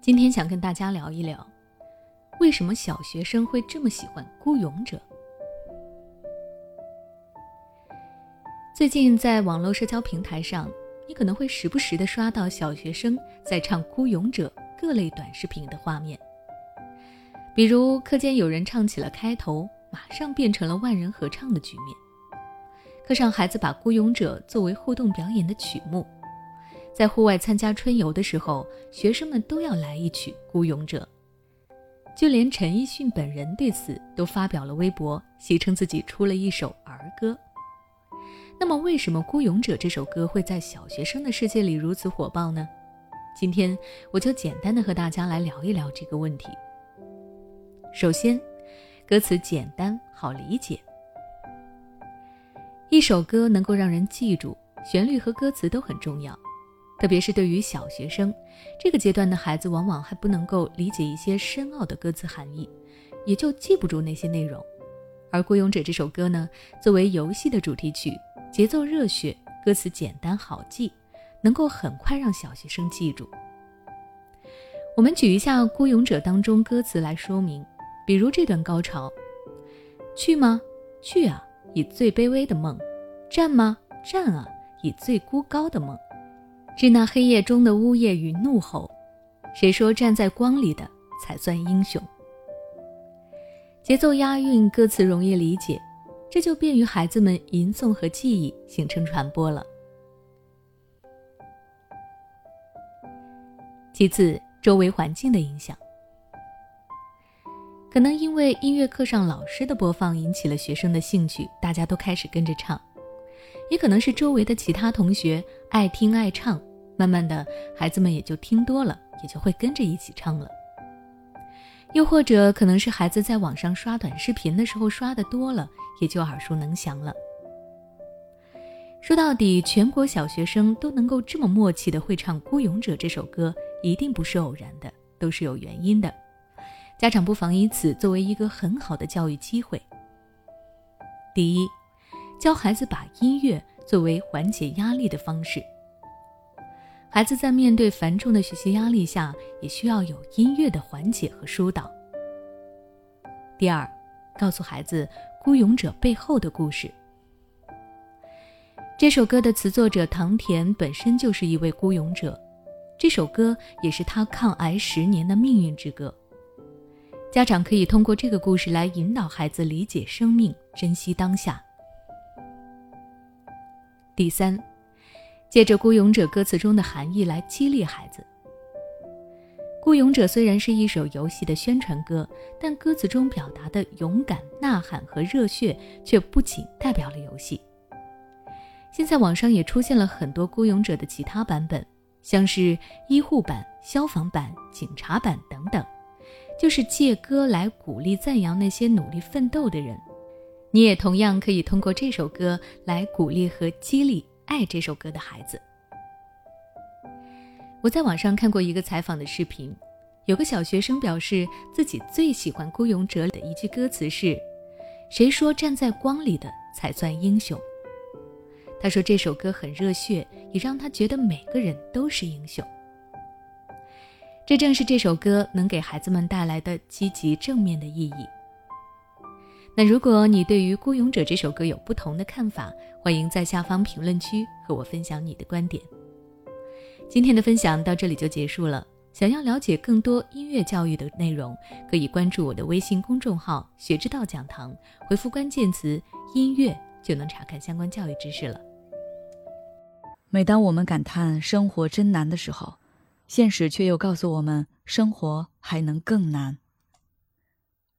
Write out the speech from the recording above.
今天想跟大家聊一聊，为什么小学生会这么喜欢《孤勇者》。最近在网络社交平台上，你可能会时不时的刷到小学生在唱《孤勇者》各类短视频的画面，比如课间有人唱起了开头，马上变成了万人合唱的局面；课上孩子把《孤勇者》作为互动表演的曲目。在户外参加春游的时候，学生们都要来一曲《孤勇者》，就连陈奕迅本人对此都发表了微博，戏称自己出了一首儿歌。那么，为什么《孤勇者》这首歌会在小学生的世界里如此火爆呢？今天我就简单的和大家来聊一聊这个问题。首先，歌词简单好理解，一首歌能够让人记住，旋律和歌词都很重要。特别是对于小学生这个阶段的孩子，往往还不能够理解一些深奥的歌词含义，也就记不住那些内容。而《孤勇者》这首歌呢，作为游戏的主题曲，节奏热血，歌词简单好记，能够很快让小学生记住。我们举一下《孤勇者》当中歌词来说明，比如这段高潮：“去吗？去啊，以最卑微的梦；战吗？战啊，以最孤高的梦。”是那黑夜中的呜咽与怒吼，谁说站在光里的才算英雄？节奏押韵，歌词容易理解，这就便于孩子们吟诵和记忆，形成传播了。其次，周围环境的影响，可能因为音乐课上老师的播放引起了学生的兴趣，大家都开始跟着唱，也可能是周围的其他同学爱听爱唱。慢慢的，孩子们也就听多了，也就会跟着一起唱了。又或者，可能是孩子在网上刷短视频的时候刷的多了，也就耳熟能详了。说到底，全国小学生都能够这么默契的会唱《孤勇者》这首歌，一定不是偶然的，都是有原因的。家长不妨以此作为一个很好的教育机会。第一，教孩子把音乐作为缓解压力的方式。孩子在面对繁重的学习压力下，也需要有音乐的缓解和疏导。第二，告诉孩子孤勇者背后的故事。这首歌的词作者唐田本身就是一位孤勇者，这首歌也是他抗癌十年的命运之歌。家长可以通过这个故事来引导孩子理解生命，珍惜当下。第三。借着《孤勇者》歌词中的含义来激励孩子。《孤勇者》虽然是一首游戏的宣传歌，但歌词中表达的勇敢、呐喊和热血却不仅代表了游戏。现在网上也出现了很多《孤勇者》的其他版本，像是医护版、消防版、警察版等等，就是借歌来鼓励、赞扬那些努力奋斗的人。你也同样可以通过这首歌来鼓励和激励。爱这首歌的孩子，我在网上看过一个采访的视频，有个小学生表示自己最喜欢《孤勇者》的一句歌词是：“谁说站在光里的才算英雄？”他说这首歌很热血，也让他觉得每个人都是英雄。这正是这首歌能给孩子们带来的积极正面的意义。那如果你对于《孤勇者》这首歌有不同的看法，欢迎在下方评论区和我分享你的观点。今天的分享到这里就结束了。想要了解更多音乐教育的内容，可以关注我的微信公众号“学之道讲堂”，回复关键词“音乐”就能查看相关教育知识了。每当我们感叹生活真难的时候，现实却又告诉我们，生活还能更难。